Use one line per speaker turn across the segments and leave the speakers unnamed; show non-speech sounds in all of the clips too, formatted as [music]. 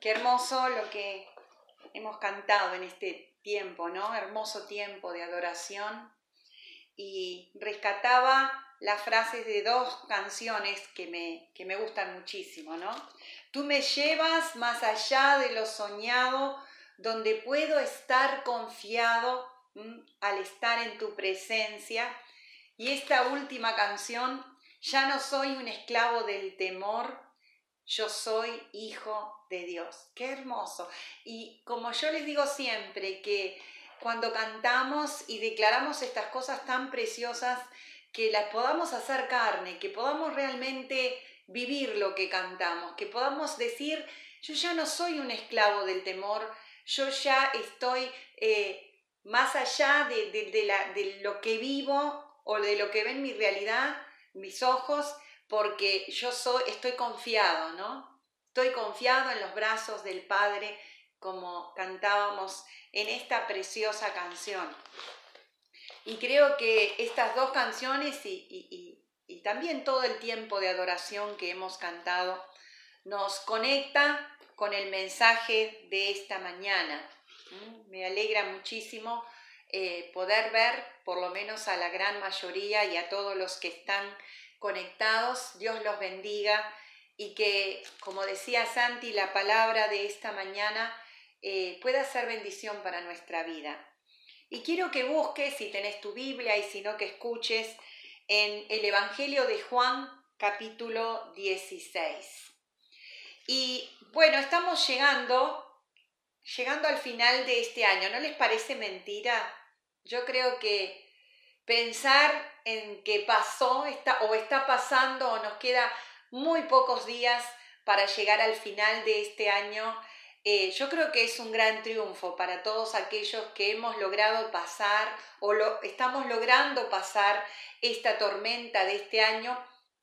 Qué hermoso lo que hemos cantado en este tiempo, ¿no? Hermoso tiempo de adoración. Y rescataba las frases de dos canciones que me, que me gustan muchísimo, ¿no? Tú me llevas más allá de lo soñado, donde puedo estar confiado al estar en tu presencia. Y esta última canción, ya no soy un esclavo del temor, yo soy hijo de Dios. Qué hermoso. Y como yo les digo siempre, que cuando cantamos y declaramos estas cosas tan preciosas, que las podamos hacer carne, que podamos realmente vivir lo que cantamos, que podamos decir, yo ya no soy un esclavo del temor, yo ya estoy eh, más allá de, de lo que vivo o de lo que ven mi realidad, mis ojos, porque yo soy, estoy confiado, ¿no? Estoy confiado en los brazos del Padre, como cantábamos en esta preciosa canción. Y creo que estas dos canciones y, también todo el tiempo de adoración que hemos cantado nos conecta con el mensaje de esta mañana. Me alegra muchísimo eh, poder ver, por lo menos a la gran mayoría y a todos los que están conectados. Dios los bendiga y que, como decía Santi, la palabra de esta mañana eh, pueda ser bendición para nuestra vida. Y quiero que busques, si tenés tu Biblia y si no, que escuches en el Evangelio de Juan capítulo 16. Y bueno, estamos llegando, llegando al final de este año. ¿No les parece mentira? Yo creo que pensar en que pasó está, o está pasando o nos queda muy pocos días para llegar al final de este año, eh, yo creo que es un gran triunfo para todos aquellos que hemos logrado pasar o lo, estamos logrando pasar esta tormenta de este año.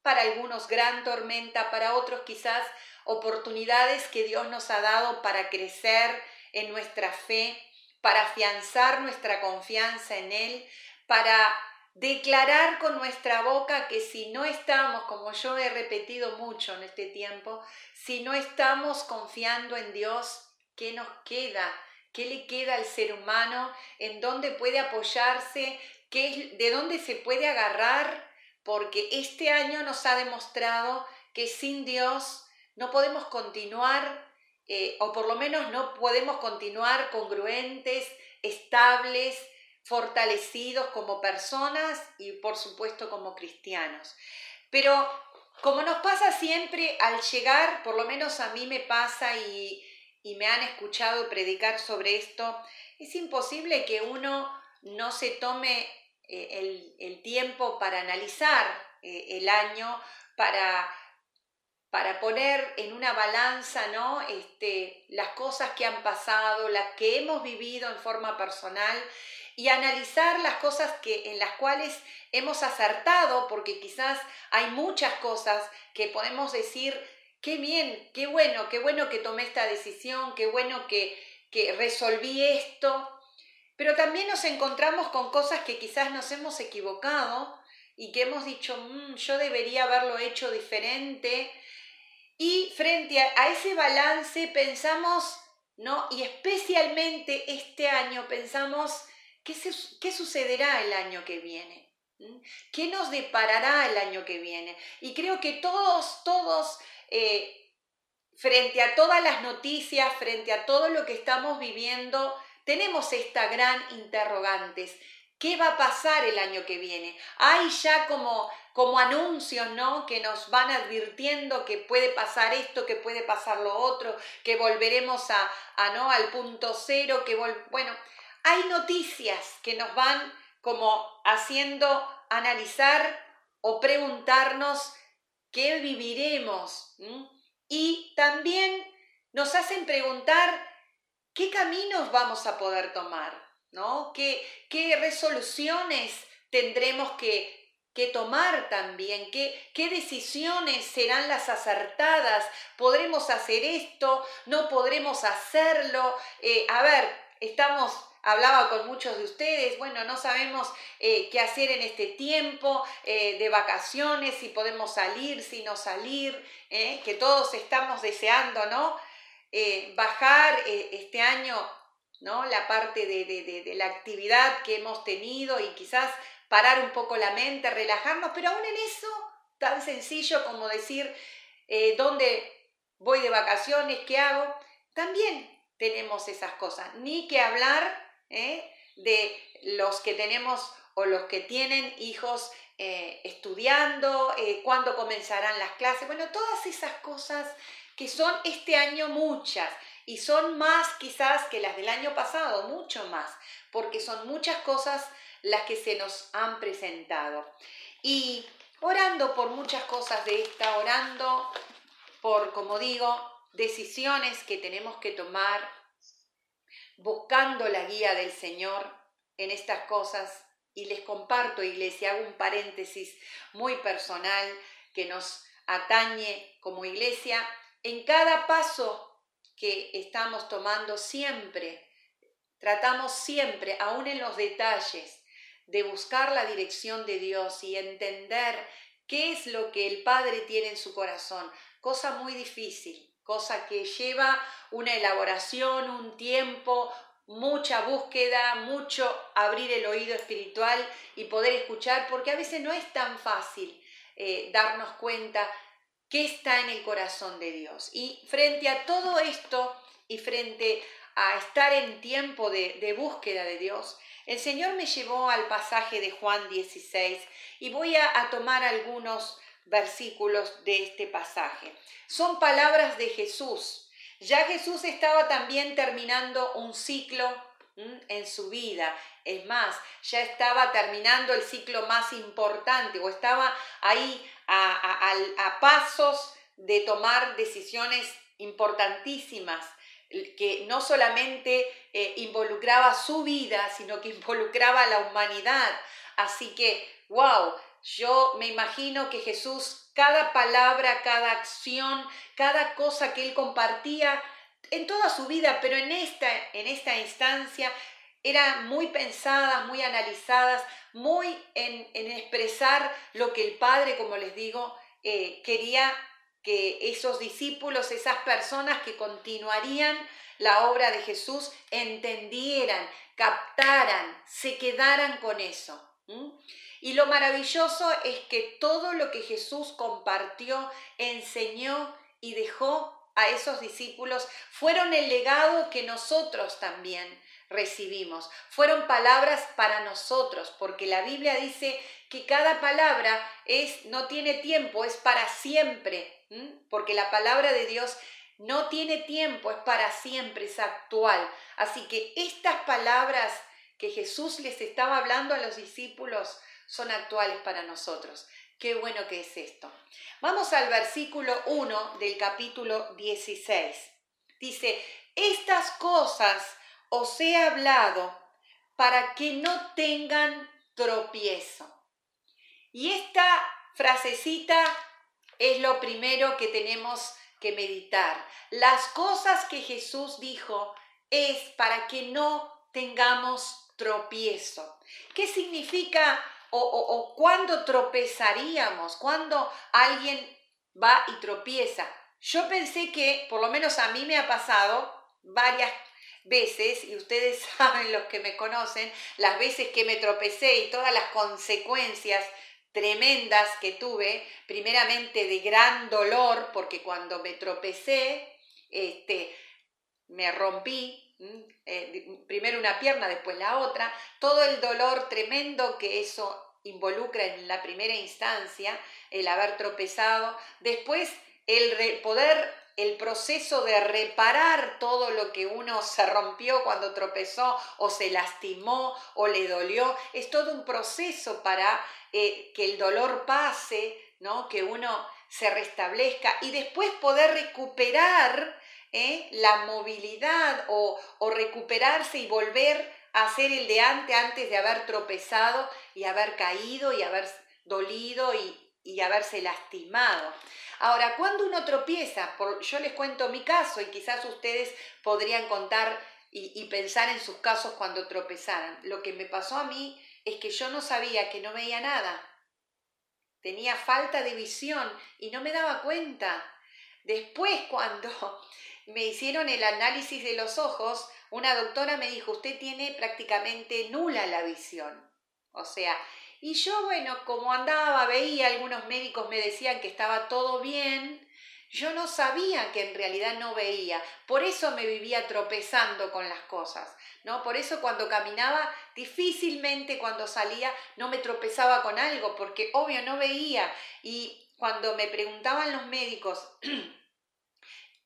Para algunos gran tormenta, para otros quizás oportunidades que Dios nos ha dado para crecer en nuestra fe, para afianzar nuestra confianza en Él, para declarar con nuestra boca que si no estamos, como yo he repetido mucho en este tiempo, si no estamos confiando en Dios, ¿qué nos queda? ¿Qué le queda al ser humano? ¿En dónde puede apoyarse? ¿Qué, ¿De dónde se puede agarrar? Porque este año nos ha demostrado que sin Dios no podemos continuar, eh, o por lo menos no podemos continuar congruentes, estables, fortalecidos como personas y por supuesto como cristianos. Pero como nos pasa siempre al llegar, por lo menos a mí me pasa y, me han escuchado predicar sobre esto, es imposible que uno no se tome eh, el, tiempo para analizar eh, el año, para, para poner en una balanza ¿no? este, las cosas que han pasado, las que hemos vivido en forma personal y analizar las cosas que, en las cuales hemos acertado, porque quizás hay muchas cosas que podemos decir, qué bien, qué bueno, qué bueno que tomé esta decisión, qué bueno que, que resolví esto, pero también nos encontramos con cosas que quizás nos hemos equivocado y que hemos dicho, mm, yo debería haberlo hecho diferente. Y frente a, ese balance pensamos, ¿no? Y especialmente este año pensamos, ¿Qué, sucederá el año que viene? ¿Mm? ¿Qué nos deparará el año que viene? Y creo que todos, todos, eh, frente a todas las noticias, frente a todo lo que estamos viviendo, tenemos esta gran interrogantes. ¿Qué va a pasar el año que viene? Hay ya como, como anuncios, ¿no? Que nos van advirtiendo que puede pasar esto, que puede pasar lo otro, que volveremos a, ¿no? Al punto cero, que bueno, hay noticias que nos van como haciendo analizar o preguntarnos qué viviremos. Y también nos hacen preguntar qué caminos vamos a poder tomar, ¿no? ¿Qué, qué resoluciones tendremos que, tomar también, ¿Qué, qué decisiones serán las acertadas, podremos hacer esto, no podremos hacerlo. Eh, a ver, estamos hablaba con muchos de ustedes, bueno, no sabemos eh, qué hacer en este tiempo eh, de vacaciones, si podemos salir, si no salir, eh, que todos estamos deseando, ¿no? bajar este año ¿no? la parte de, la actividad que hemos tenido y quizás parar un poco la mente, relajarnos, pero aún en eso, tan sencillo como decir dónde voy de vacaciones, qué hago, también tenemos esas cosas. Ni que hablar de los que tenemos o los que tienen hijos estudiando, cuándo comenzarán las clases, bueno, todas esas cosas que son este año muchas y son más quizás que las del año pasado, mucho más, porque son muchas cosas las que se nos han presentado. Y orando por muchas cosas de esta, orando por, como digo, decisiones que tenemos que tomar, buscando la guía del Señor en estas cosas. Y les comparto, iglesia, hago un paréntesis muy personal que nos atañe como iglesia en cada paso que estamos tomando siempre, tratamos siempre, aún en los detalles, de buscar la dirección de Dios y entender qué es lo que el Padre tiene en su corazón. Cosa muy difícil, cosa que lleva una elaboración, un tiempo, mucha búsqueda, mucho abrir el oído espiritual y poder escuchar, porque a veces no es tan fácil eh, darnos cuenta qué está en el corazón de Dios. Y frente a todo esto y frente a estar en tiempo de, búsqueda de Dios, el Señor me llevó al pasaje de Juan 16 y voy a, a tomar algunos versículos de este pasaje. Son palabras de Jesús. Ya Jesús estaba también terminando un ciclo en su vida. Es más, ya estaba terminando el ciclo más importante o estaba ahí a, pasos de tomar decisiones importantísimas que no solamente eh, involucraba su vida, sino que [laughs] involucraba a la humanidad. Así que, wow, yo me imagino que Jesús, cada palabra, cada acción, cada cosa que él compartía en toda su vida, pero en esta, en esta instancia, eran muy pensadas, muy analizadas, muy en, expresar lo que el Padre, como les digo, eh, quería que esos discípulos, esas personas que continuarían la obra de Jesús, entendieran, captaran, se quedaran con eso. Y lo maravilloso es que todo lo que Jesús compartió, enseñó y dejó a esos discípulos fueron el legado que nosotros también recibimos. Fueron palabras para nosotros, porque la Biblia dice que cada palabra es no tiene tiempo, es para siempre, porque la palabra de Dios no tiene tiempo, es para siempre, es actual. Así que estas palabras que Jesús les estaba hablando a los discípulos son actuales para nosotros. Qué bueno que es esto. Vamos al versículo 1 del capítulo 16. Dice, estas cosas os he hablado para que no tengan tropiezo. Y esta frasecita es lo primero que tenemos que meditar. Las cosas que Jesús dijo es para que no tengamos tropiezo. ¿Qué significa o, o, cuándo tropezaríamos? ¿Cuándo alguien va y tropieza? Yo pensé que, por lo menos a mí me ha pasado varias veces, y ustedes [laughs] saben los que me conocen, las veces que me tropecé y todas las consecuencias tremendas que tuve, primeramente de gran dolor, porque cuando me tropecé, este, me rompí, eh, primero una pierna, después la otra, todo el dolor tremendo que eso involucra en la primera instancia, el haber tropezado, después el poder el proceso de reparar todo lo que uno [laughs] se rompió cuando tropezó o se lastimó o le dolió, es todo un proceso para eh, que el dolor pase, ¿no? que uno se restablezca y después poder recuperar ¿eh? la movilidad o, o recuperarse y volver a hacer el de antes antes de haber tropezado y haber caído y haber dolido y, y haberse lastimado. Ahora, cuando uno tropieza, yo les cuento mi caso y quizás ustedes podrían contar y, pensar en sus casos cuando tropezaran. Lo que me pasó a mí es que yo no sabía que no veía nada. Tenía falta de visión y no me daba cuenta. Después, cuando me hicieron el análisis de los ojos, una doctora me dijo, usted tiene prácticamente nula la visión. O sea, y yo, bueno, como andaba, veía, algunos médicos me decían que estaba todo bien, yo no sabía que en realidad no veía, por eso me vivía tropezando con las cosas, ¿no? Por eso cuando caminaba, difícilmente cuando salía no me tropezaba con algo, porque obvio no veía. Y cuando me preguntaban los médicos [clears throat]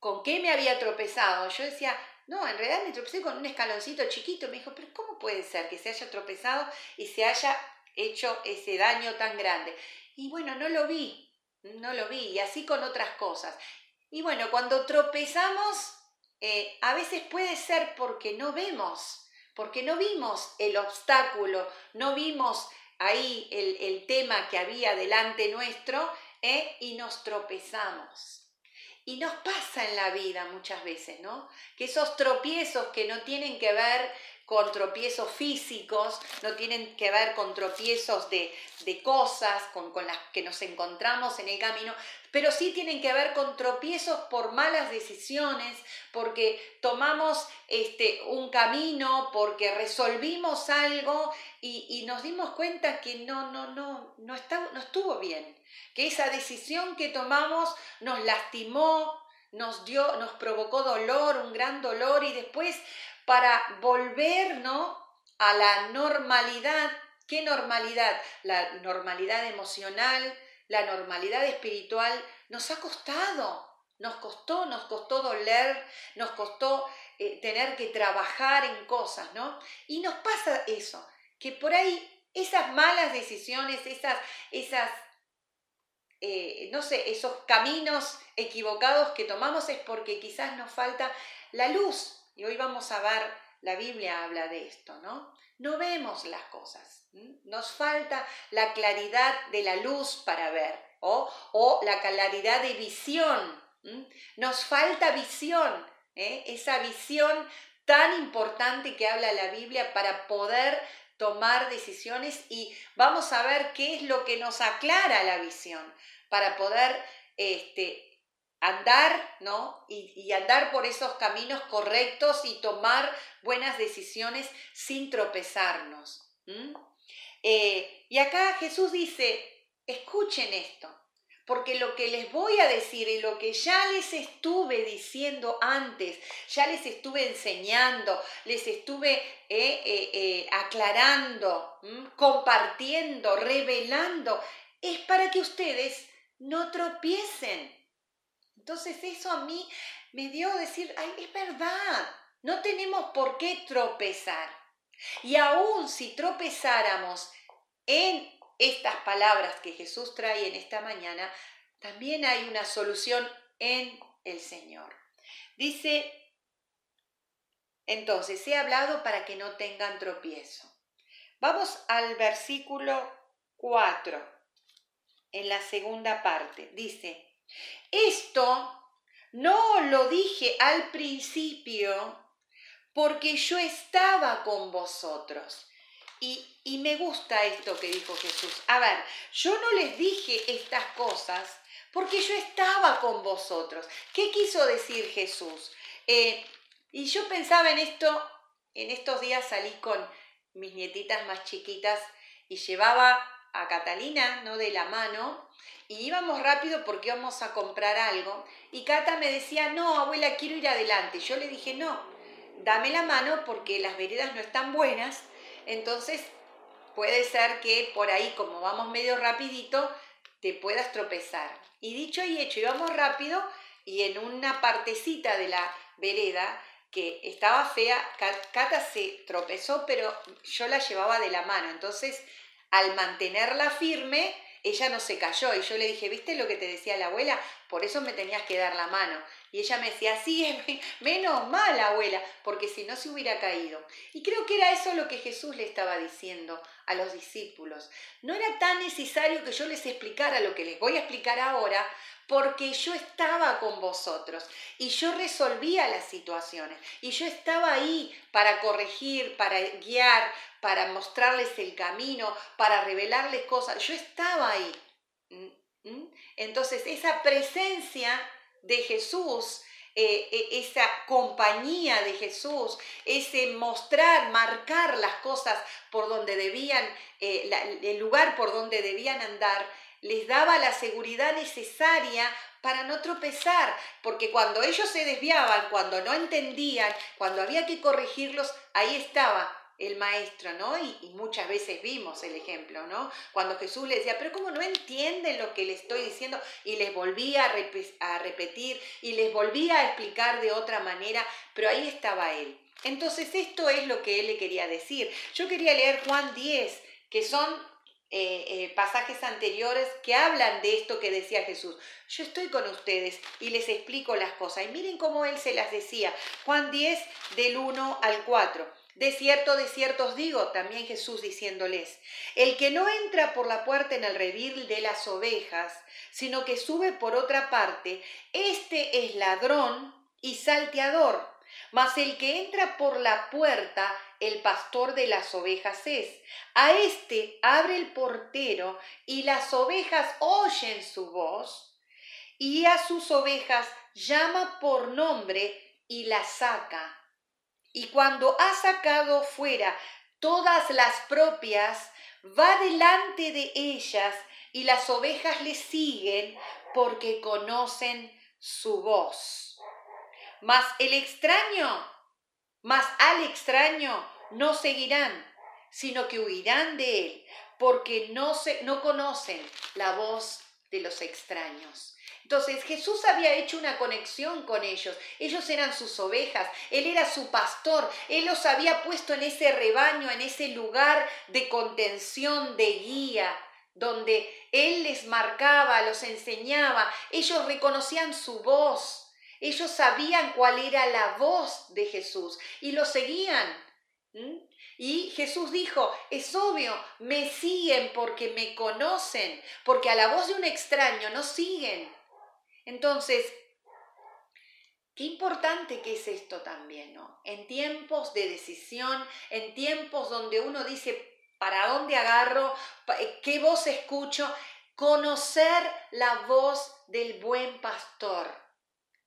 con qué me había tropezado, yo decía, no, en realidad me tropecé con un escaloncito chiquito. Me dijo, pero ¿cómo puede ser que se haya tropezado y se haya hecho ese daño tan grande? Y bueno, no lo vi, no lo vi, y así con otras cosas. Y bueno, cuando tropezamos, eh, a veces puede ser porque no vemos, porque no vimos el obstáculo, no vimos ahí el, tema que había delante nuestro eh, y nos tropezamos. Y nos pasa en la vida muchas veces, ¿no? Que esos tropiezos que no tienen que ver con tropiezos físicos, no tienen que ver con tropiezos de, cosas con, las que nos encontramos en el camino, pero sí tienen que ver con tropiezos por malas decisiones, porque tomamos este, un camino, porque resolvimos algo y, nos dimos cuenta que no, no, no, no, no estuvo bien, que esa decisión que tomamos nos lastimó, nos dio, nos provocó dolor, un gran dolor, y después para volver a la normalidad. ¿Qué normalidad? La normalidad emocional, la normalidad espiritual nos ha costado. Nos costó, nos costó doler, nos costó eh, tener que trabajar en cosas, ¿no? Y nos pasa eso, que por ahí esas malas decisiones, esas, esas eh, no sé, esos caminos equivocados que tomamos es porque quizás nos falta la luz, y hoy vamos a ver, la Biblia habla de esto, ¿no? No vemos las cosas. Nos falta la claridad de la luz para ver o, o la claridad de visión. Nos falta visión, ¿eh? esa visión tan importante que habla la Biblia para poder tomar decisiones y vamos a ver qué es lo que nos aclara la visión para poder este, andar, ¿no? Y, andar por esos caminos correctos y tomar buenas decisiones sin tropezarnos. Eh, y acá Jesús dice, escuchen esto, porque lo que les voy a decir y lo que ya les estuve diciendo antes, ya les estuve enseñando, les estuve eh, eh, aclarando, compartiendo, revelando, es para que ustedes no tropiecen entonces eso a mí me dio decir, ay, es verdad, no tenemos por qué tropezar. Y aún si tropezáramos en estas palabras que Jesús trae en esta mañana, también hay una solución en el Señor. Dice, entonces, he hablado para que no tengan tropiezo. Vamos al versículo 4, en la segunda parte. Dice, esto no lo dije al principio porque yo estaba con vosotros. Y, y, me gusta esto que dijo Jesús. A ver, yo no les dije estas cosas porque yo estaba con vosotros. ¿Qué quiso decir Jesús? Eh, y yo pensaba en esto, en estos días salí con mis nietitas más chiquitas y llevaba a Catalina, ¿no? De la mano, y íbamos rápido porque íbamos a comprar algo y Cata me decía, no, abuela, quiero ir adelante. Yo le dije, no, dame la mano porque las veredas no están buenas, entonces puede ser que por ahí, como vamos medio rapidito, te puedas tropezar. Y dicho y hecho, íbamos rápido y en una partecita de la vereda que estaba fea, Cata se tropezó, pero yo la llevaba de la mano. Entonces, al mantenerla firme, ella no se cayó y yo le dije, ¿viste lo que te decía la abuela? Por eso me tenías que dar la mano. Y ella me decía, sí, menos mal, abuela, porque si no se hubiera caído. Y creo que era eso lo que Jesús le estaba diciendo a los discípulos. No era tan necesario que yo les explicara lo que les voy a explicar ahora, porque yo estaba con vosotros y yo resolvía las situaciones y yo estaba ahí para corregir, para guiar, para mostrarles el camino, para revelarles cosas. Yo estaba ahí. ¿Mm? ¿Mm? Entonces esa presencia de Jesús eh, e, esa compañía de Jesús, ese mostrar, marcar las cosas por donde debían, eh, el lugar por donde debían andar, les daba la seguridad necesaria para no tropezar, porque cuando ellos se desviaban, cuando no entendían, cuando había que corregirlos, ahí estaba el maestro, ¿no? Y, muchas veces vimos el ejemplo, ¿no? Cuando Jesús le decía, pero ¿cómo no entienden lo que le estoy diciendo? Y les volvía a, a repetir y les volvía a explicar de otra manera, pero ahí estaba él. Entonces esto es lo que él le quería decir. Yo quería leer Juan 10, que son eh, eh, pasajes anteriores que hablan de esto que decía Jesús. Yo estoy con ustedes y les explico las cosas. Y miren cómo él se las decía. Juan 10 del 1 al 4. De cierto, de cierto os digo, también Jesús diciéndoles, el que no entra por la puerta en el redil de las ovejas, sino que sube por otra parte, este es ladrón y salteador. Mas el que entra por la puerta el pastor de las ovejas es. A éste abre el portero y las ovejas oyen su voz y a sus ovejas llama por nombre y las saca. Y cuando ha sacado fuera todas las propias, va delante de ellas y las ovejas le siguen porque conocen su voz. Mas el extraño mas al extraño no seguirán, sino que huirán de él, porque no, se, no conocen la voz de los extraños. Entonces Jesús había hecho una conexión con ellos. Ellos eran sus ovejas, Él era su pastor, Él los había puesto en ese rebaño, en ese lugar de contención, de guía, donde Él les marcaba, los enseñaba, ellos reconocían su voz. Ellos sabían cuál era la voz de Jesús y lo seguían. Y Jesús dijo, es obvio, me siguen porque me conocen, porque a la voz de un extraño no siguen. Entonces, qué importante que es esto también, ¿no? En tiempos de decisión, en tiempos donde uno dice, ¿para dónde agarro? ¿Qué voz escucho? Conocer la voz del buen pastor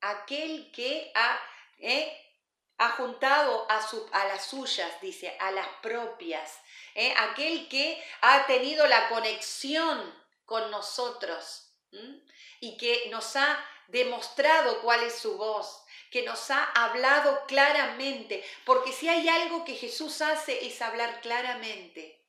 aquel que ha, eh, ha juntado a, su, a, las suyas, dice, a las propias, eh, aquel que ha tenido la conexión con nosotros y que nos ha demostrado cuál es su voz, que nos ha hablado claramente, porque si hay algo que Jesús hace es hablar claramente.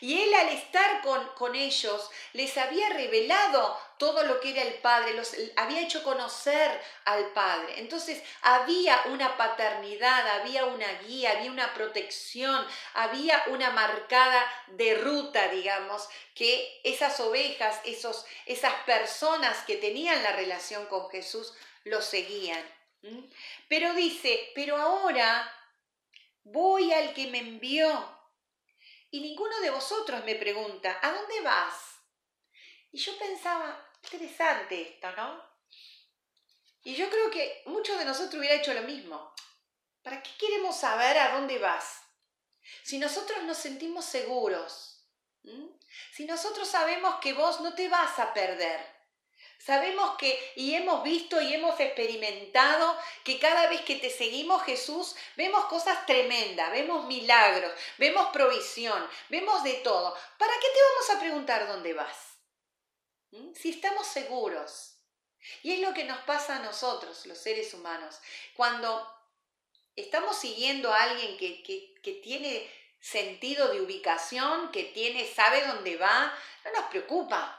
Y él al estar con, ellos les había revelado todo lo que era el Padre, los había hecho conocer al Padre. Entonces había una paternidad, había una guía, había una protección, había una marcada de ruta, digamos, que esas ovejas, esos, esas personas que tenían la relación con Jesús, lo seguían. Pero dice, pero ahora voy al que me envió y ninguno de vosotros me pregunta, ¿a dónde vas? Y yo pensaba, interesante esto, ¿no? Y yo creo que muchos de nosotros hubiera hecho lo mismo. ¿Para qué queremos saber a dónde vas? Si nosotros nos sentimos seguros, si nosotros sabemos que vos no te vas a perder, Sabemos que y hemos visto y hemos experimentado que cada vez que te seguimos Jesús vemos cosas tremendas, vemos milagros, vemos provisión, vemos de todo. ¿Para qué te vamos a preguntar dónde vas? ¿Mm? Si estamos seguros. Y es lo que nos pasa a nosotros, los seres humanos. Cuando estamos siguiendo a alguien que, que tiene sentido de ubicación, que tiene, sabe dónde va, no nos preocupa.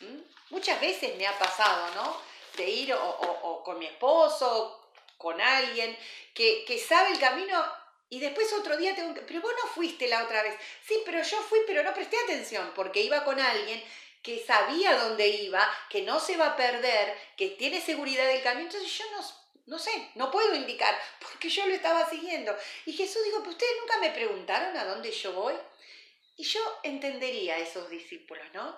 ¿Mm? Muchas veces me ha pasado, ¿no? De ir o, con mi esposo, con alguien que, que, sabe el camino y después otro día tengo que, pero vos no fuiste la otra vez. Sí, pero yo fui, pero no presté atención porque iba con alguien que sabía dónde iba, que no se va a perder, que tiene seguridad del camino. Entonces yo no, no sé, no puedo indicar porque yo lo estaba siguiendo. Y Jesús dijo, pero ustedes nunca me preguntaron a dónde yo voy. Y yo entendería a esos discípulos, ¿no?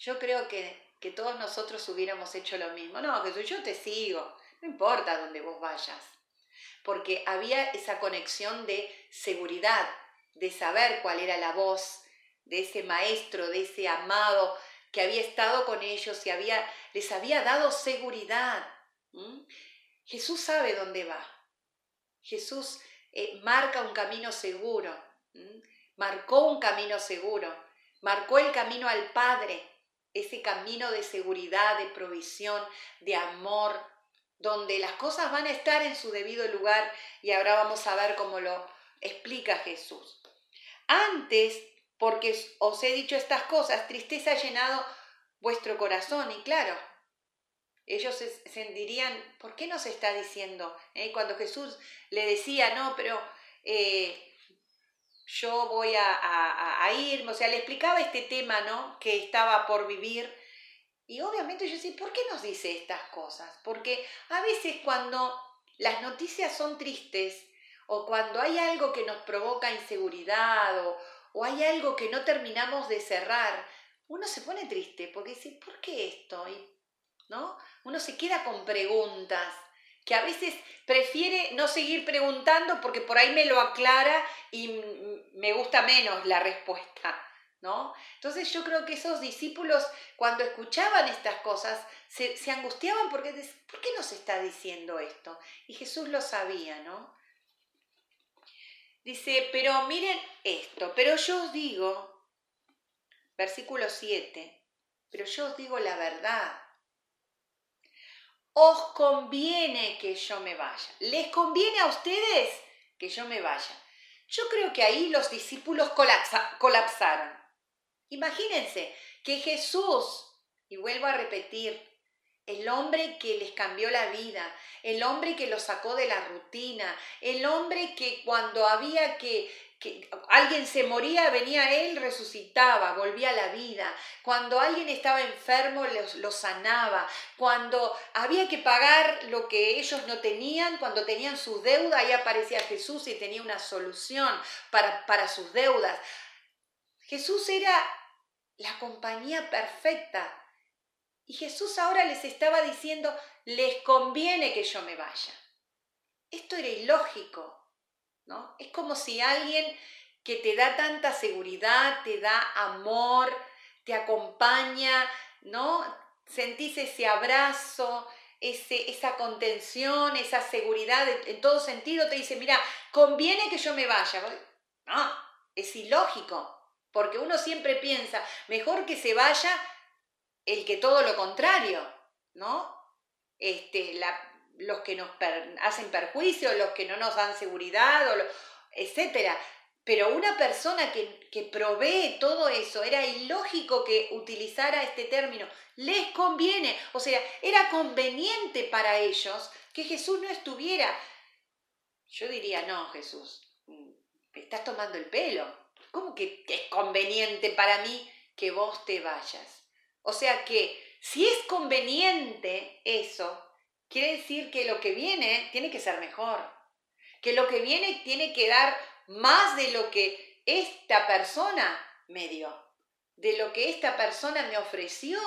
Yo creo que, todos nosotros hubiéramos hecho lo mismo. No, que yo te sigo, no importa dónde vos vayas. Porque había esa conexión de seguridad, de saber cuál era la voz de ese maestro, de ese amado que había estado con ellos y había, les había dado seguridad. Jesús sabe dónde va. Jesús eh, marca un camino seguro, marcó un camino seguro, marcó el camino al Padre, ese camino de seguridad, de provisión, de amor, donde las cosas van a estar en su debido lugar y ahora vamos a ver cómo lo explica Jesús. Antes, porque os he dicho estas cosas, tristeza ha llenado vuestro corazón y claro, ellos se sentirían, ¿por qué nos está diciendo? Eh, cuando Jesús le decía, no, pero eh, yo voy a, a, irme, o sea, le explicaba este tema, ¿no? Que estaba por vivir. Y obviamente yo decía, ¿por qué nos dice estas cosas? Porque a veces cuando las noticias son tristes o cuando hay algo que nos provoca inseguridad o, o hay algo que no terminamos de cerrar, uno se pone triste porque dice, ¿por qué esto? ¿No? Uno se queda con preguntas que a veces prefiere no seguir preguntando porque por ahí me lo aclara y me gusta menos la respuesta, ¿no? Entonces yo creo que esos discípulos cuando escuchaban estas cosas se, angustiaban porque ¿por qué nos está diciendo esto? Y Jesús lo sabía, ¿no? Dice, pero miren esto, pero yo os digo, versículo 7, pero yo os digo la verdad os conviene que yo me vaya. ¿Les conviene a ustedes que yo me vaya? Yo creo que ahí los discípulos colapsaron. Imagínense que Jesús, y vuelvo a repetir, el hombre que les cambió la vida, el hombre que los sacó de la rutina, el hombre que cuando había que que alguien se moría, venía él, resucitaba, volvía a la vida. Cuando alguien estaba enfermo, lo sanaba. Cuando había que pagar lo que ellos no tenían, cuando tenían sus deudas, ahí aparecía Jesús y tenía una solución para, para sus deudas. Jesús era la compañía perfecta. Y Jesús ahora les estaba diciendo, les conviene que yo me vaya. Esto era ilógico. Es como si alguien que te da tanta seguridad, te da amor, te acompaña, ¿no? Sentís ese abrazo, ese, esa contención, esa seguridad en todo sentido, te dice, mira, conviene que yo me vaya. No, es ilógico, porque uno siempre piensa, mejor que se vaya el que todo lo contrario, ¿no? Este, la, los que nos hacen perjuicio, los que no nos dan seguridad, o etc. Pero una persona que, que provee todo eso, era ilógico que utilizara este término, les conviene, o sea, era conveniente para ellos que Jesús no estuviera. Yo diría, no, Jesús, mm, estás tomando el pelo. ¿Cómo que es conveniente para mí que vos te vayas? O sea que si es conveniente eso, quiere decir que lo que viene tiene que ser mejor, que lo que viene tiene que dar más de lo que esta persona me dio, de lo que esta persona me ofreció.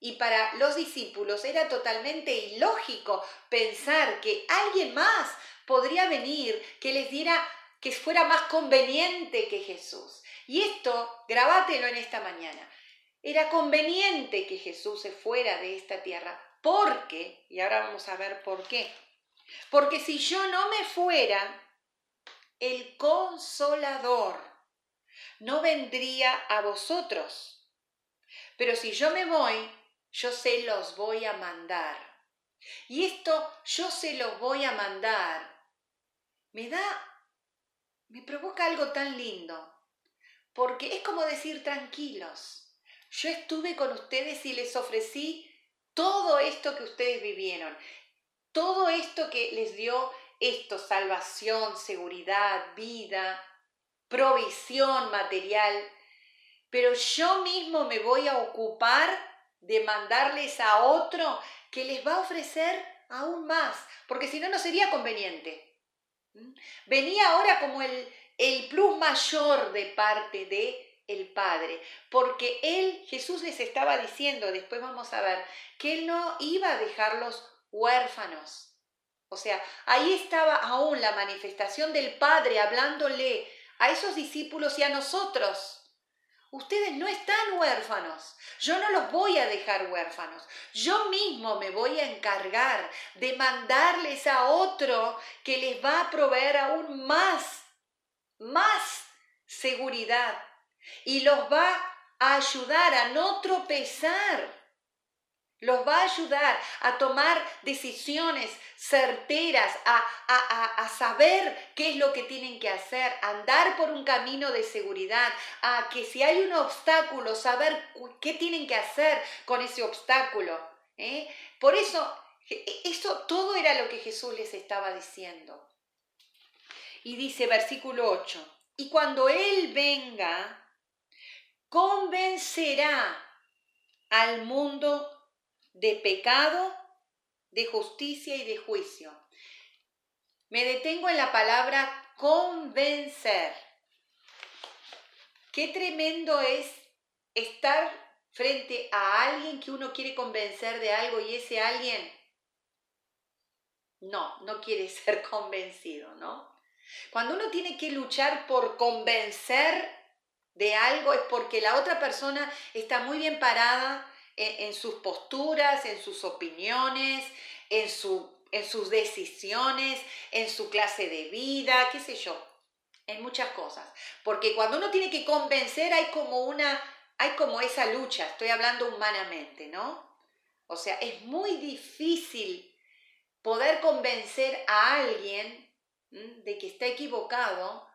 Y para los discípulos era totalmente ilógico pensar que alguien más podría venir que les diera que fuera más conveniente que Jesús. Y esto, grabátelo en esta mañana. Era conveniente que Jesús se fuera de esta tierra porque, y ahora vamos a ver por qué, porque si yo no me fuera, el consolador no vendría a vosotros. Pero si yo me voy, yo se los voy a mandar. Y esto yo se los voy a mandar. Me da, me provoca algo tan lindo. Porque es como decir tranquilos. Yo estuve con ustedes y les ofrecí todo esto que ustedes vivieron, todo esto que les dio esto, salvación, seguridad, vida, provisión material, pero yo mismo me voy a ocupar de mandarles a otro que les va a ofrecer aún más, porque si no, no sería conveniente. ¿Mm? Venía ahora como el, el plus mayor de parte de el Padre, porque Él, Jesús les estaba diciendo, después vamos a ver, que Él no iba a dejarlos huérfanos. O sea, ahí estaba aún la manifestación del Padre hablándole a esos discípulos y a nosotros. Ustedes no están huérfanos. Yo no los voy a dejar huérfanos. Yo mismo me voy a encargar de mandarles a otro que les va a proveer aún más, más seguridad y los va a ayudar a no tropezar los va a ayudar a tomar decisiones certeras, a, saber qué es lo que tienen que hacer, a andar por un camino de seguridad, a que si hay un obstáculo, saber qué tienen que hacer con ese obstáculo. ¿eh? Por eso, e, eso todo era lo que Jesús les estaba diciendo. Y dice versículo 8, y cuando Él venga, convencerá al mundo de pecado, de justicia y de juicio. Me detengo en la palabra convencer. Qué tremendo es estar frente a alguien que uno quiere convencer de algo y ese alguien no, no quiere [laughs] ser convencido, ¿no? Cuando uno tiene que luchar por convencer de algo es porque la otra persona está muy bien parada, en, sus posturas, en sus opiniones, en, su, en sus decisiones, en su clase de vida, qué sé yo, en muchas cosas. Porque cuando uno tiene que convencer hay como una, hay como esa lucha, estoy hablando humanamente, ¿no? O sea, es muy difícil poder convencer a alguien de que está equivocado,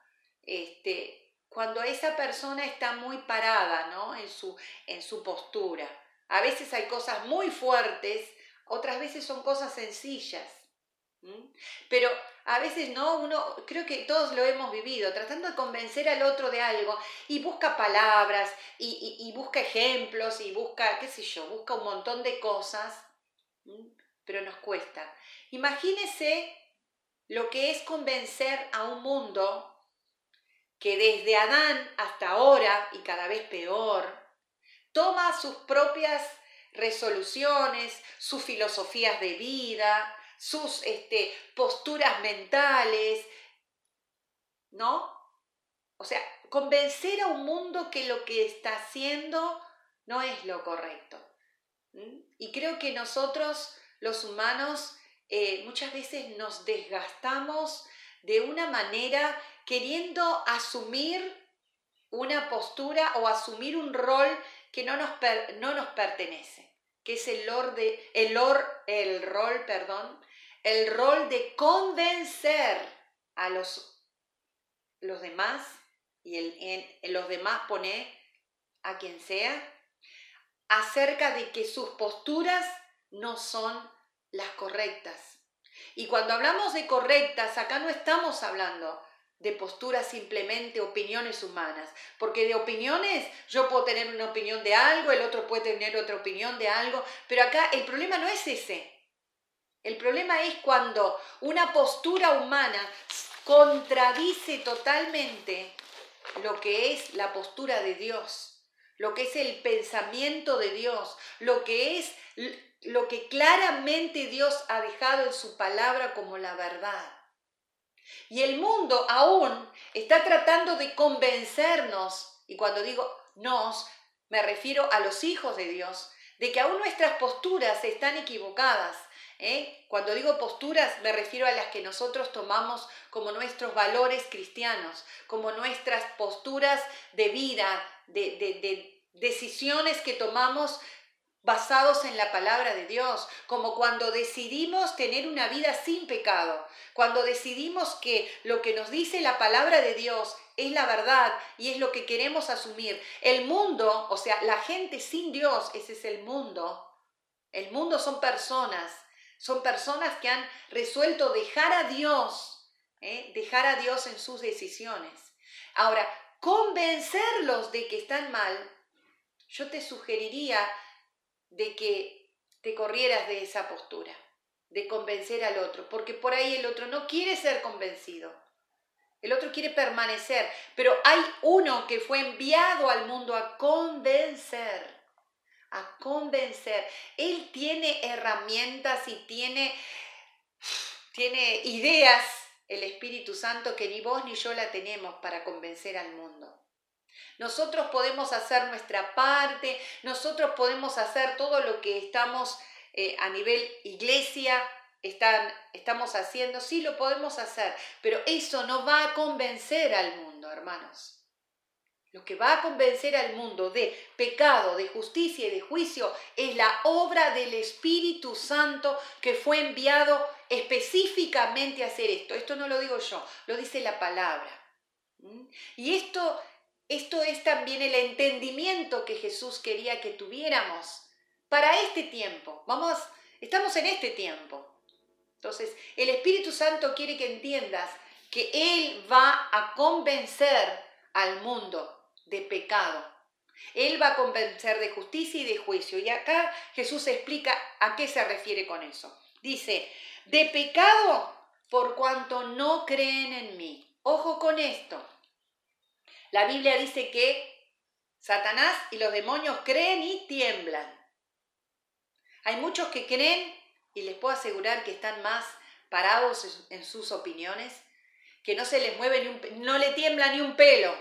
este, cuando esa persona está muy parada, ¿no? En su, en su postura. A veces hay cosas muy fuertes, otras veces son cosas sencillas. Pero a veces no, uno, creo que todos lo hemos vivido, tratando de convencer al otro de algo y busca palabras y, busca ejemplos y busca, qué sé yo, busca un montón de cosas, pero nos cuesta. Imagínese lo que es convencer a un mundo que desde Adán hasta ahora, y cada vez peor, toma sus propias resoluciones, sus filosofías de vida, sus este, posturas mentales, ¿no? O sea, convencer a un mundo que lo que está haciendo no es lo correcto. Y creo que nosotros, los humanos, eh, muchas veces nos desgastamos de una manera queriendo asumir una postura o asumir un rol que no nos, no nos pertenece, que es el, de, el, el rol, perdón, el rol de convencer a los, los demás, y el, en, los demás pone a quien sea, acerca de que sus posturas no son las correctas. Y cuando hablamos de correctas, acá no estamos hablando de posturas simplemente opiniones humanas, porque de opiniones yo puedo tener una opinión de algo, el otro puede tener otra opinión de algo, pero acá el problema no es ese. El problema es cuando una postura humana contradice totalmente lo que es la postura de Dios, lo que es el pensamiento de Dios, lo que es lo que claramente Dios ha dejado en su palabra como la verdad. Y el mundo aún está tratando de convencernos, y cuando digo nos, me refiero a los hijos de Dios, de que aún nuestras posturas están equivocadas. ¿eh? Cuando digo posturas me refiero a las que nosotros tomamos como nuestros valores cristianos, como nuestras posturas de vida, de, de decisiones que tomamos basados en la palabra de Dios, como cuando decidimos tener una vida sin pecado, cuando decidimos que lo que nos dice la palabra de Dios es la verdad y es lo que queremos asumir. El mundo, o sea, la gente sin Dios, ese es el mundo. El mundo son personas, son personas que han resuelto dejar a Dios, ¿eh? dejar a Dios en sus decisiones. Ahora, convencerlos de que están mal, yo te sugeriría de que te corrieras de esa postura, de convencer al otro, porque por ahí el otro no quiere ser convencido. El otro quiere permanecer, pero hay uno que fue enviado al mundo a convencer, a convencer. Él tiene herramientas y tiene, tiene ideas, el Espíritu Santo, que ni vos ni yo la tenemos para convencer al mundo. Nosotros podemos hacer nuestra parte, nosotros podemos hacer todo lo que estamos eh, a nivel iglesia, están, estamos haciendo, sí lo podemos hacer, pero eso no va a convencer al mundo, hermanos. Lo que va a convencer al mundo de pecado, de justicia y de juicio es la obra del Espíritu Santo que fue enviado específicamente a hacer esto. Esto no lo digo yo, lo dice la palabra. ¿Mm? Y esto, esto es también el entendimiento que Jesús quería que tuviéramos para este tiempo. Vamos, estamos en este tiempo. Entonces, el Espíritu Santo quiere que entiendas que Él va a convencer al mundo de pecado. Él va a convencer de justicia y de juicio. Y acá Jesús explica a qué se refiere con eso. Dice, de pecado por cuanto no creen en mí. Ojo con esto. La Biblia dice que Satanás y los demonios creen y tiemblan. Hay muchos que creen y les puedo asegurar que están más parados en sus opiniones, que no se les mueve ni un, no le tiembla ni un pelo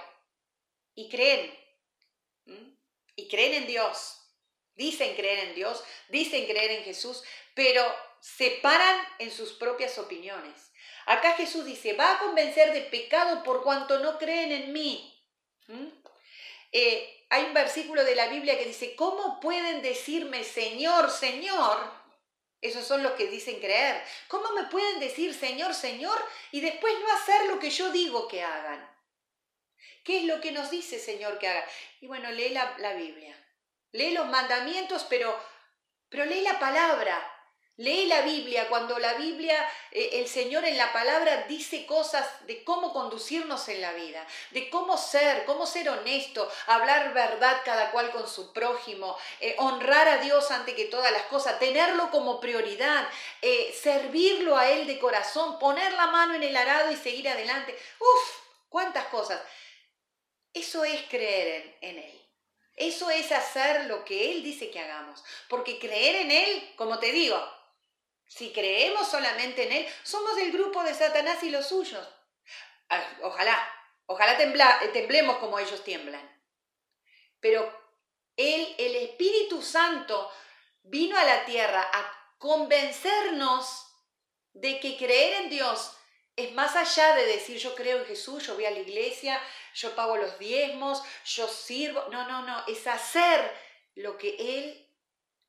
y creen. Y creen en Dios. Dicen creer en Dios, dicen creer en Jesús, pero se paran en sus propias opiniones. Acá Jesús dice, va a convencer de pecado por cuanto no creen en mí. Eh, hay un versículo de la Biblia que dice, ¿cómo pueden decirme Señor, Señor? Esos son los que dicen creer. ¿Cómo me pueden decir Señor, Señor y después no hacer lo que yo digo que hagan? ¿Qué es lo que nos dice Señor que haga? Y bueno, lee la, Biblia. Lee los mandamientos, pero, pero lee la palabra. Lee la Biblia, cuando la Biblia, eh, el Señor en la palabra dice cosas de cómo conducirnos en la vida, de cómo ser, cómo ser honesto, hablar verdad cada cual con su prójimo, eh, honrar a Dios ante que todas las cosas, tenerlo como prioridad, eh, servirlo a Él de corazón, poner la mano en el arado y seguir adelante. Uf, cuántas cosas. Eso es creer en, Él. Eso es hacer lo que Él dice que hagamos. Porque creer en Él, como te digo, si creemos solamente en Él, somos del grupo de Satanás y los suyos. Ah, ojalá, ojalá temblemos como ellos tiemblan. Pero Él, el Espíritu Santo, vino a la tierra a convencernos de que creer en Dios es más allá de decir yo creo en Jesús, yo voy a la iglesia, yo pago los diezmos, yo sirvo. No, no, no, es hacer lo que Él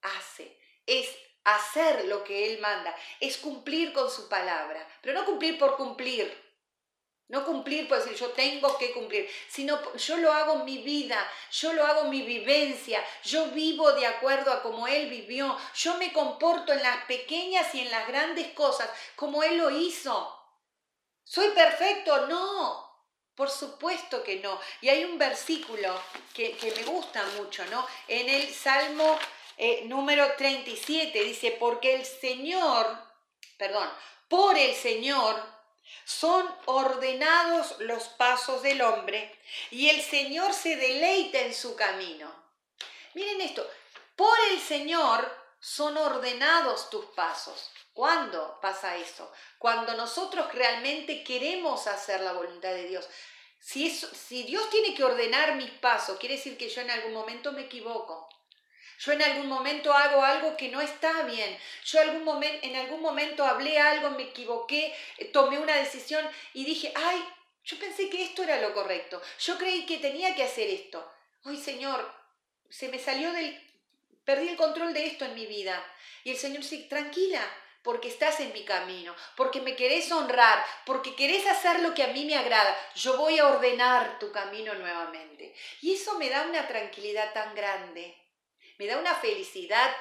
hace, es hacer lo que Él manda, es cumplir con su palabra, pero no cumplir por cumplir. No cumplir por decir yo tengo que cumplir, sino yo lo hago en mi vida, yo lo hago en mi vivencia, yo vivo de acuerdo a como Él vivió, yo me comporto en las pequeñas y en las grandes cosas como Él lo hizo. ¿Soy perfecto? No, por supuesto que no. Y hay un versículo que, me gusta mucho, ¿no? En el Salmo eh, número 37 dice, porque el Señor, perdón, por el Señor son ordenados los pasos del hombre y el Señor se deleita en su camino. Miren esto, por el Señor son ordenados tus pasos. ¿Cuándo pasa eso? Cuando nosotros realmente queremos hacer la voluntad de Dios. Si, si Dios tiene que ordenar mis pasos, quiere decir que yo en algún momento me equivoco. Yo en algún momento hago algo que no está bien. Yo algún momento, en algún momento hablé algo, me equivoqué, eh, tomé una decisión y dije, ay, yo pensé que esto era lo correcto. Yo creí que tenía que hacer esto. Ay, Señor, se me salió del... Perdí el control de esto en mi vida. Y el Señor dice, tranquila, porque estás en mi camino, porque me querés honrar, porque querés hacer lo que a mí me agrada. Yo voy a ordenar tu camino nuevamente. Y eso me da una tranquilidad tan grande, me da una felicidad,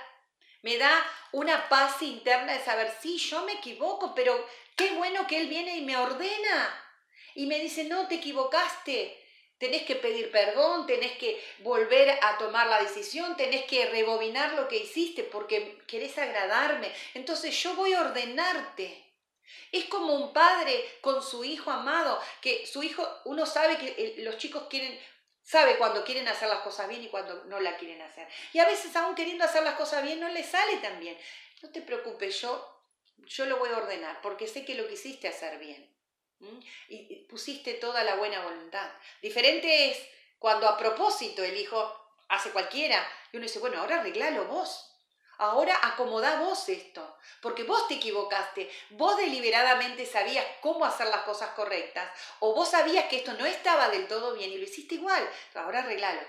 me da una paz interna de saber, sí, yo me equivoco, pero qué bueno que Él viene y me ordena. Y me dice, no, te equivocaste, tenés que pedir perdón, tenés que volver a tomar la decisión, tenés que rebobinar lo que hiciste porque querés agradarme. Entonces yo voy a ordenarte. Es como un padre con su hijo amado, que su hijo, uno sabe que los chicos quieren, sabe cuando quieren hacer las cosas bien y cuando no la quieren hacer. Y a veces aún queriendo hacer las cosas bien no le sale tan bien. No te preocupes, yo, yo lo voy a ordenar porque sé que lo quisiste hacer bien. Y pusiste toda la buena voluntad. Diferente es cuando a propósito el hijo hace cualquiera, y uno dice, bueno, ahora arreglalo vos. Ahora acomodá vos esto, porque vos te equivocaste, vos deliberadamente sabías cómo hacer las cosas correctas, o vos sabías que esto no estaba del todo bien y lo hiciste igual, ahora arreglalo.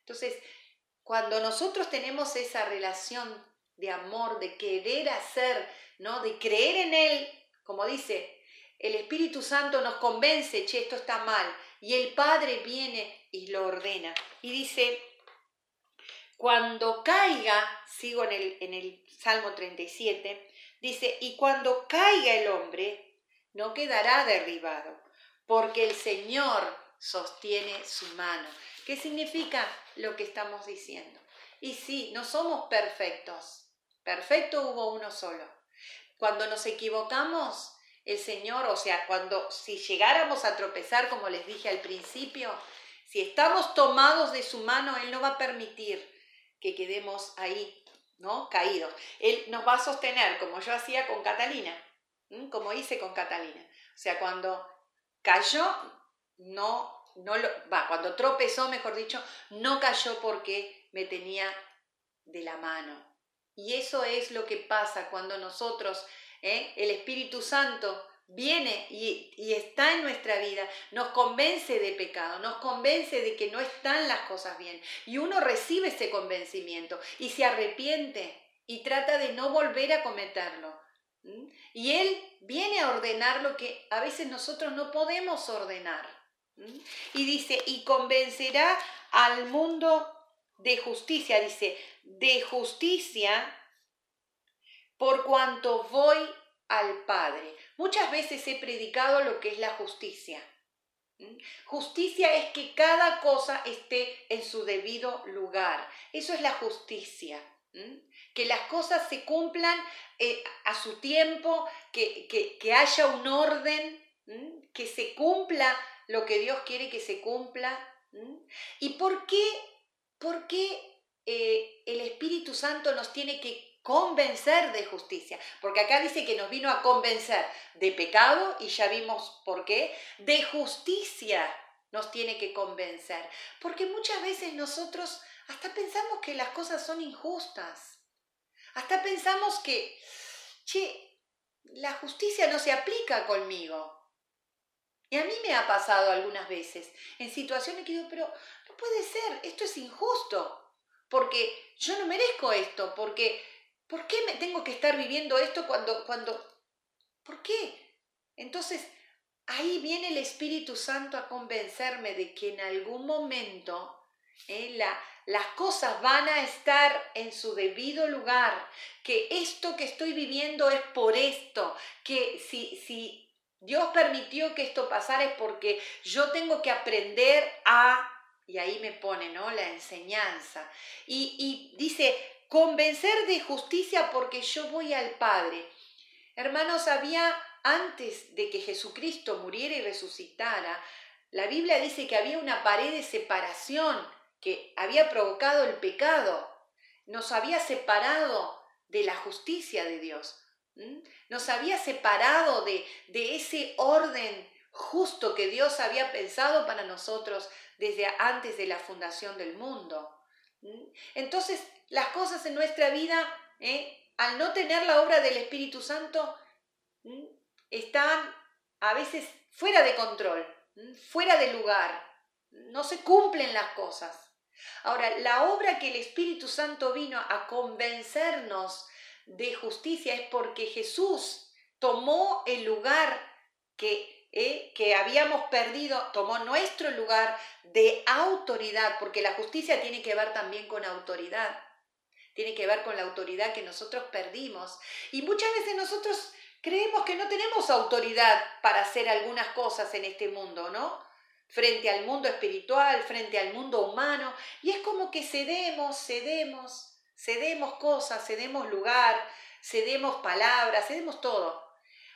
Entonces, cuando nosotros tenemos esa relación de amor, de querer hacer, ¿no? De creer en Él, como dice, el Espíritu Santo nos convence, che, esto está mal, y el Padre viene y lo ordena. Y dice, cuando caiga, sigo en el, en el Salmo 37, dice, y cuando caiga el hombre, no quedará derribado, porque el Señor sostiene su mano. ¿Qué significa lo que estamos diciendo? Y sí, no somos perfectos. Perfecto hubo uno solo. Cuando nos equivocamos, el Señor, o sea, cuando si llegáramos a tropezar, como les dije al principio, si estamos tomados de su mano, Él no va a permitir que quedemos ahí, ¿no? Caídos. Él nos va a sostener, como yo hacía con Catalina, como hice con Catalina. O sea, cuando cayó, no, no lo, va, cuando tropezó, mejor dicho, no cayó porque me tenía de la mano. Y eso es lo que pasa cuando nosotros, ¿eh? el Espíritu Santo, viene y, está en nuestra vida, nos convence de pecado, nos convence de que no están las cosas bien. Y uno recibe ese convencimiento y se arrepiente y trata de no volver a cometerlo. Y Él viene a ordenar lo que a veces nosotros no podemos ordenar. Y dice, y convencerá al mundo de justicia, dice, de justicia por cuanto voy al Padre. Muchas veces he predicado lo que es la justicia. Justicia es que cada cosa esté en su debido lugar. Eso es la justicia. Que las cosas se cumplan eh, a su tiempo, que, que, haya un orden, que se cumpla lo que Dios quiere que se cumpla. ¿Y por qué, por qué eh, el Espíritu Santo nos tiene que convencer de justicia, porque acá dice que nos vino a convencer de pecado y ya vimos por qué, de justicia nos tiene que convencer, porque muchas veces nosotros hasta pensamos que las cosas son injustas, hasta pensamos que, che, la justicia no se aplica conmigo. Y a mí me ha pasado algunas veces en situaciones que digo, pero no puede ser, esto es injusto, porque yo no merezco esto, porque ¿Por qué me tengo que estar viviendo esto cuando, cuando, ¿por qué? Entonces, ahí viene el Espíritu Santo a convencerme de que en algún momento eh, la, las cosas van a estar en su debido lugar, que esto que estoy viviendo es por esto, que si, si Dios permitió que esto pasara es porque yo tengo que aprender a, y ahí me pone, ¿no? La enseñanza. Y, y dice, convencer de justicia porque yo voy al Padre. Hermanos, había antes de que Jesucristo muriera y resucitara, la Biblia dice que había una pared de separación que había provocado el pecado, nos había separado de la justicia de Dios, nos había separado de, de ese orden justo que Dios había pensado para nosotros desde antes de la fundación del mundo. Entonces, las cosas en nuestra vida, ¿eh? al no tener la obra del Espíritu Santo, están a veces fuera de control, fuera de lugar, no se cumplen las cosas. Ahora, la obra que el Espíritu Santo vino a convencernos de justicia es porque Jesús tomó el lugar que ¿eh? que habíamos perdido, tomó nuestro lugar de autoridad, porque la justicia tiene que ver también con autoridad, tiene que ver con la autoridad que nosotros perdimos. Y muchas veces nosotros creemos que no tenemos autoridad para hacer algunas cosas en este mundo, ¿no? Frente al mundo espiritual, frente al mundo humano, y es como que cedemos, cedemos, cedemos cosas, cedemos lugar, cedemos palabras, cedemos todo.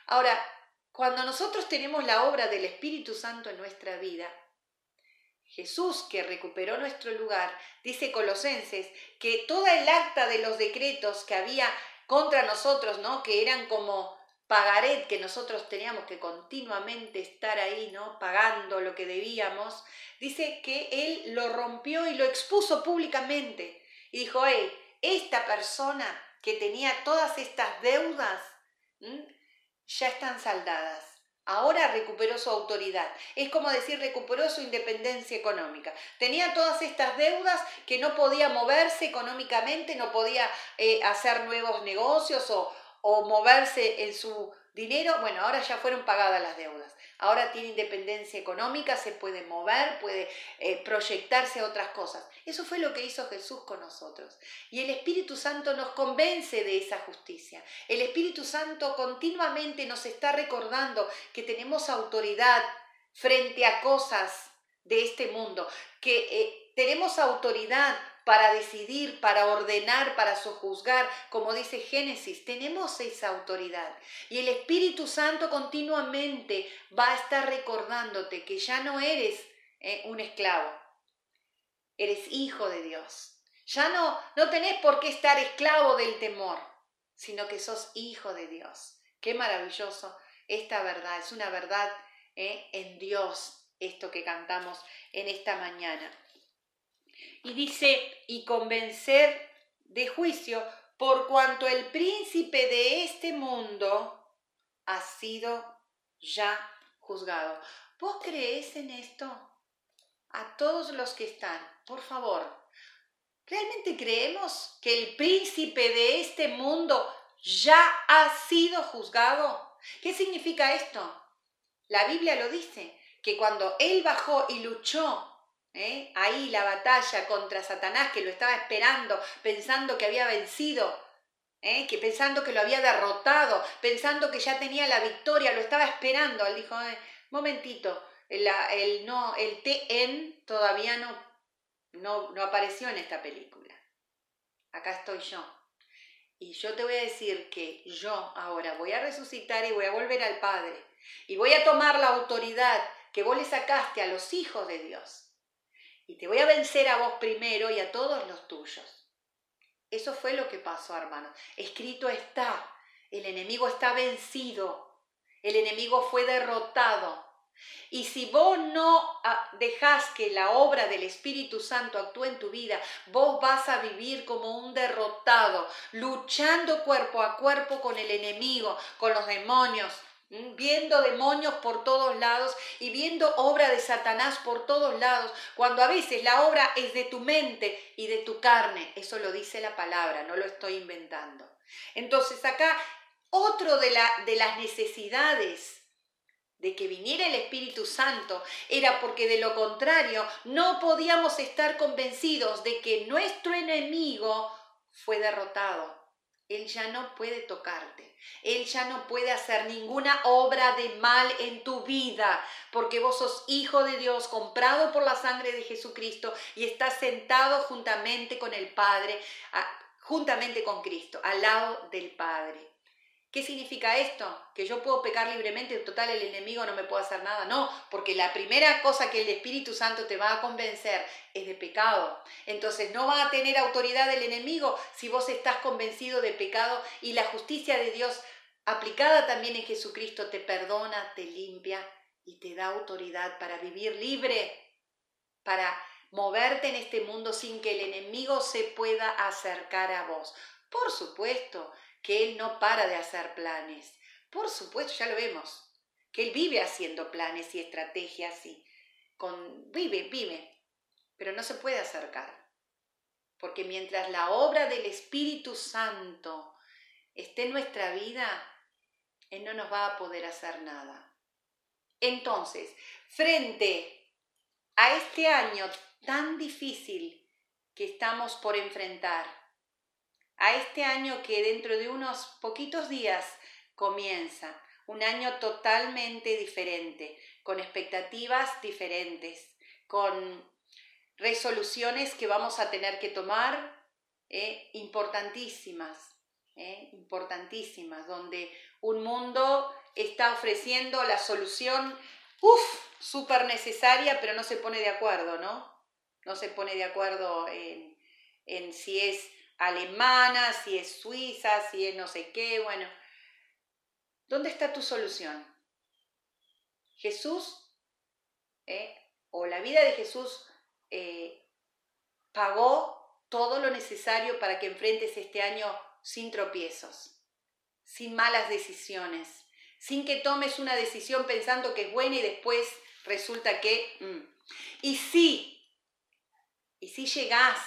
Ahora, cuando nosotros tenemos la obra del Espíritu Santo en nuestra vida, Jesús, que recuperó nuestro lugar, dice Colosenses que toda el acta de los decretos que había contra nosotros, ¿no? Que eran como pagaret que nosotros teníamos que continuamente estar ahí, ¿no? Pagando lo que debíamos, dice que él lo rompió y lo expuso públicamente. Y dijo, hey, esta persona que tenía todas estas deudas, ya están saldadas. Ahora recuperó su autoridad. Es como decir, recuperó su independencia económica. Tenía todas estas deudas que no podía moverse económicamente, no podía eh, hacer nuevos negocios o, o moverse en su dinero. Bueno, ahora ya fueron pagadas las deudas. Ahora tiene independencia económica, se puede mover, puede eh, proyectarse a otras cosas. Eso fue lo que hizo Jesús con nosotros. Y el Espíritu Santo nos convence de esa justicia. El Espíritu Santo continuamente nos está recordando que tenemos autoridad frente a cosas de este mundo, que eh, tenemos autoridad para decidir, para ordenar, para sojuzgar, como dice Génesis, tenemos esa autoridad. Y el Espíritu Santo continuamente va a estar recordándote que ya no eres eh, un esclavo, eres hijo de Dios. Ya no, no tenés por qué estar esclavo del temor, sino que sos hijo de Dios. Qué maravilloso esta verdad, es una verdad eh, en Dios, esto que cantamos en esta mañana. Y dice, y convencer de juicio, por cuanto el príncipe de este mundo ha sido ya juzgado. ¿Vos crees en esto? A todos los que están, por favor, ¿realmente creemos que el príncipe de este mundo ya ha sido juzgado? ¿Qué significa esto? La Biblia lo dice, que cuando él bajó y luchó ¿eh? ahí la batalla contra Satanás que lo estaba esperando, pensando que había vencido, ¿eh? que pensando que lo había derrotado, pensando que ya tenía la victoria, lo estaba esperando. Él dijo, eh, momentito, el, el, no, el TN todavía no, no, no apareció en esta película. Acá estoy yo. Y yo te voy a decir que yo ahora voy a resucitar y voy a volver al Padre. Y voy a tomar la autoridad que vos le sacaste a los hijos de Dios y te voy a vencer a vos primero y a todos los tuyos. Eso fue lo que pasó, hermano. Escrito está, el enemigo está vencido, el enemigo fue derrotado. Y si vos no ah, dejás que la obra del Espíritu Santo actúe en tu vida, vos vas a vivir como un derrotado, luchando cuerpo a cuerpo con el enemigo, con los demonios, viendo demonios por todos lados y viendo obra de Satanás por todos lados, cuando a veces la obra es de tu mente y de tu carne. Eso lo dice la palabra, no lo estoy inventando. Entonces acá otro de, la, de las necesidades de que viniera el Espíritu Santo era porque de lo contrario no podíamos estar convencidos de que nuestro enemigo fue derrotado. Él ya no puede tocarte. Él ya no puede hacer ninguna obra de mal en tu vida, porque vos sos hijo de Dios, comprado por la sangre de Jesucristo y estás sentado juntamente con el Padre, juntamente con Cristo, al lado del Padre. ¿Qué significa esto? Que yo puedo pecar libremente, en total el enemigo no me puede hacer nada. No, porque la primera cosa que el Espíritu Santo te va a convencer es de pecado. Entonces no va a tener autoridad el enemigo si vos estás convencido de pecado y la justicia de Dios aplicada también en Jesucristo te perdona, te limpia y te da autoridad para vivir libre, para moverte en este mundo sin que el enemigo se pueda acercar a vos. Por supuesto, que Él no para de hacer planes. Por supuesto, ya lo vemos, que Él vive haciendo planes y estrategias y con, vive, vive, pero no se puede acercar. Porque mientras la obra del Espíritu Santo esté en nuestra vida, Él no nos va a poder hacer nada. Entonces, frente a este año tan difícil que estamos por enfrentar, a este año que dentro de unos poquitos días comienza, un año totalmente diferente, con expectativas diferentes, con resoluciones que vamos a tener que tomar eh, importantísimas, eh, importantísimas, donde un mundo está ofreciendo la solución, uff, súper necesaria, pero no se pone de acuerdo, ¿no? No se pone de acuerdo en, en si es alemana, si es suiza, si es no sé qué, bueno. ¿Dónde está tu solución? Jesús, eh, o la vida de Jesús, eh, pagó todo lo necesario para que enfrentes este año sin tropiezos, sin malas decisiones, sin que tomes una decisión pensando que es buena y después resulta que... Mm. Y si, y si llegás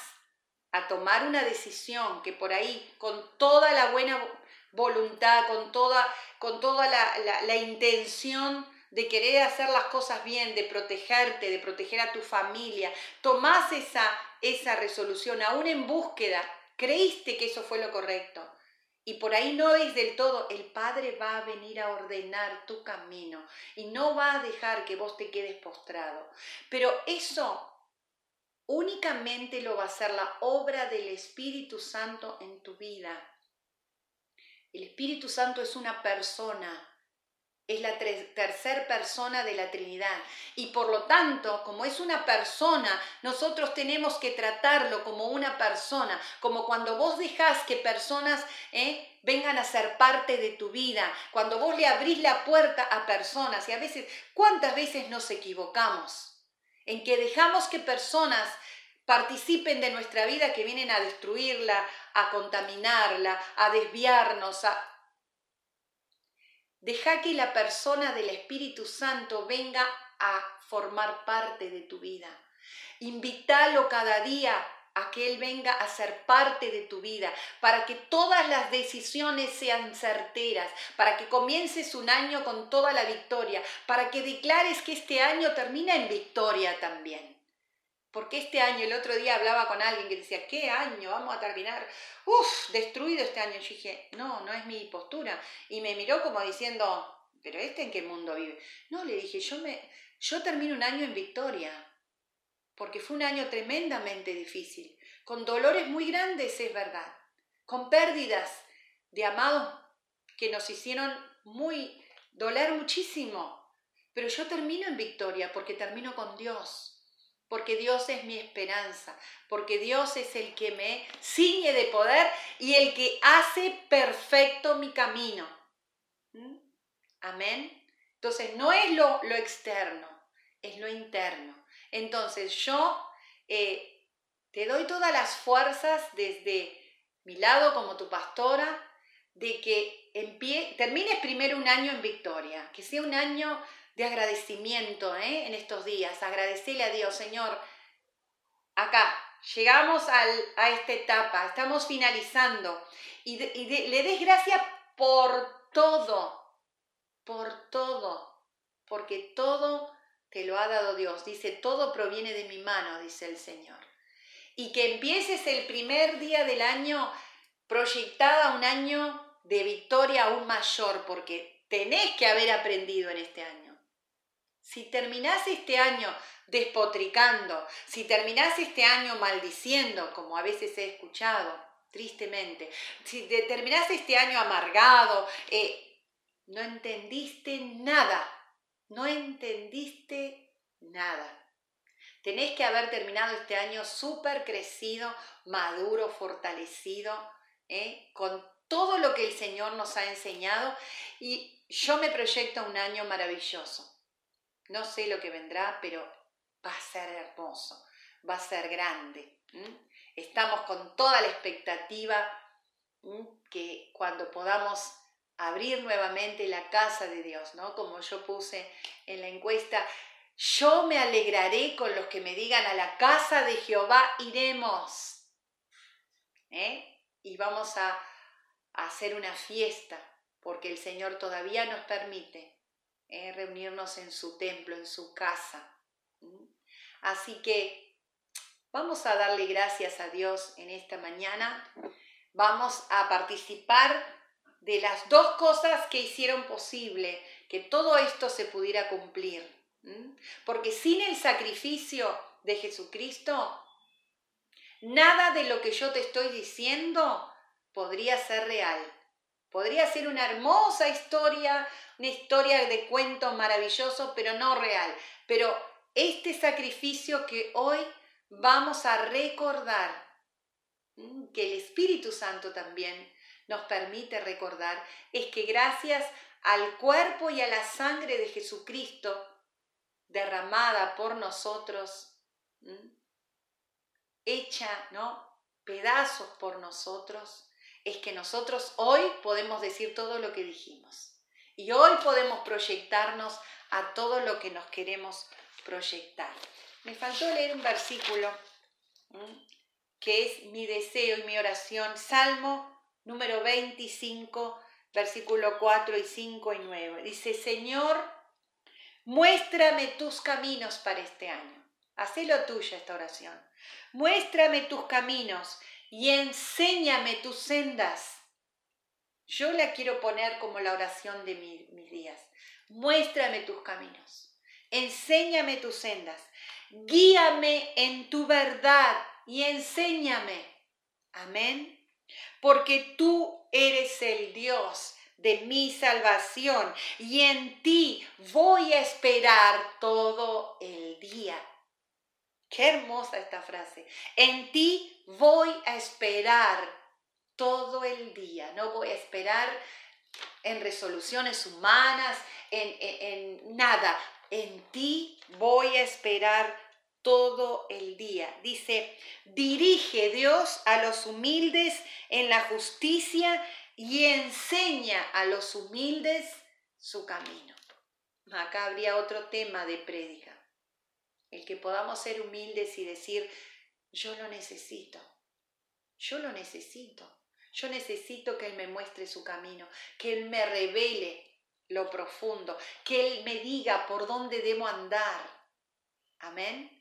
a tomar una decisión que por ahí, con toda la buena voluntad, con toda, con toda la, la, intención de querer hacer las cosas bien, de protegerte, de proteger a tu familia, tomás esa, esa resolución, aún en búsqueda, creíste que eso fue lo correcto. Y por ahí no es del todo, el Padre va a venir a ordenar tu camino y no va a dejar que vos te quedes postrado. Pero eso únicamente lo va a hacer la obra del Espíritu Santo en tu vida. El Espíritu Santo es una persona, es la tercera persona de la Trinidad. Y por lo tanto, como es una persona, nosotros tenemos que tratarlo como una persona, como cuando vos dejás que personas eh, vengan a ser parte de tu vida, cuando vos le abrís la puerta a personas. Y a veces, ¿cuántas veces nos equivocamos? En que dejamos que personas participen de nuestra vida que vienen a destruirla, a contaminarla, a desviarnos. Deja que la persona del Espíritu Santo venga a formar parte de tu vida. Invítalo cada día a que Él venga a ser parte de tu vida, para que todas las decisiones sean certeras, para que comiences un año con toda la victoria, para que declares que este año termina en victoria también. Porque este año, el otro día hablaba con alguien que decía, ¿qué año? Vamos a terminar, uff, destruido este año. Yo dije, no, no es mi postura. Y me miró como diciendo, ¿pero este en qué mundo vive? No, le dije, yo, me, yo termino un año en victoria, porque fue un año tremendamente difícil, con dolores muy grandes, es verdad, con pérdidas de amados que nos hicieron muy, doler muchísimo. Pero yo termino en victoria porque termino con Dios porque Dios es mi esperanza, porque Dios es el que me ciñe de poder y el que hace perfecto mi camino. ¿Mm? Amén. Entonces no es lo, lo, externo, es lo interno. Entonces yo eh, te doy todas las fuerzas desde mi lado como tu pastora, de que termines primero un año en victoria, que sea un año de agradecimiento ¿eh? en estos días. Agradecerle a Dios, Señor. Acá, llegamos a esta etapa, estamos finalizando. Y, le des gracias por todo, por todo, porque todo te lo ha dado Dios. Dice, todo proviene de mi mano, dice el Señor. Y que empieces el primer día del año proyectada un año de victoria aún mayor, porque tenés que haber aprendido en este año. Si terminás este año despotricando, si terminás este año maldiciendo, como a veces he escuchado, tristemente, si terminás este año amargado, eh, no entendiste nada, no entendiste nada. Tenés que haber terminado este año súper crecido, maduro, fortalecido, eh, con todo lo que el Señor nos ha enseñado y yo me proyecto un año maravilloso. No sé lo que vendrá, pero va a ser hermoso, va a ser grande. Estamos con toda la expectativa que cuando podamos abrir nuevamente la casa de Dios, ¿no? Como yo puse en la encuesta, yo me alegraré con los que me digan a la casa de Jehová iremos. ¿eh? Y vamos a, a hacer una fiesta, porque el Señor todavía nos permite reunirnos en su templo, en su casa. Así que vamos a darle gracias a Dios en esta mañana. Vamos a participar de las dos cosas que hicieron posible que todo esto se pudiera cumplir. Porque sin el sacrificio de Jesucristo, nada de lo que yo te estoy diciendo podría ser real. Podría ser una hermosa historia, una historia de cuento maravilloso, pero no real. Pero este sacrificio que hoy vamos a recordar, que el Espíritu Santo también nos permite recordar, es que gracias al cuerpo y a la sangre de Jesucristo derramada por nosotros, hecha, ¿no? Pedazos por nosotros, es que nosotros hoy podemos decir todo lo que dijimos. Y hoy podemos proyectarnos a todo lo que nos queremos proyectar. Me faltó leer un versículo que es mi deseo y mi oración, Salmo número 25, versículo 4 y 5 y 9. Dice, Señor, muéstrame tus caminos para este año. Hacelo tuya esta oración. Muéstrame tus caminos y enséñame tus sendas. Yo la quiero poner como la oración de mis días. Muéstrame tus caminos. Enséñame tus sendas. Guíame en tu verdad y enséñame. Amén. Porque tú eres el Dios de mi salvación y en ti voy a esperar todo el día. Qué hermosa esta frase. En ti voy a esperar todo el día. No voy a esperar en resoluciones humanas, en, en nada. En ti voy a esperar todo el día. Dice, dirige Dios a los humildes en la justicia y enseña a los humildes su camino. Acá habría otro tema de prédica, el que podamos ser humildes y decir, yo lo necesito, yo lo necesito, yo necesito que Él me muestre su camino, que Él me revele lo profundo, que Él me diga por dónde debo andar. Amén.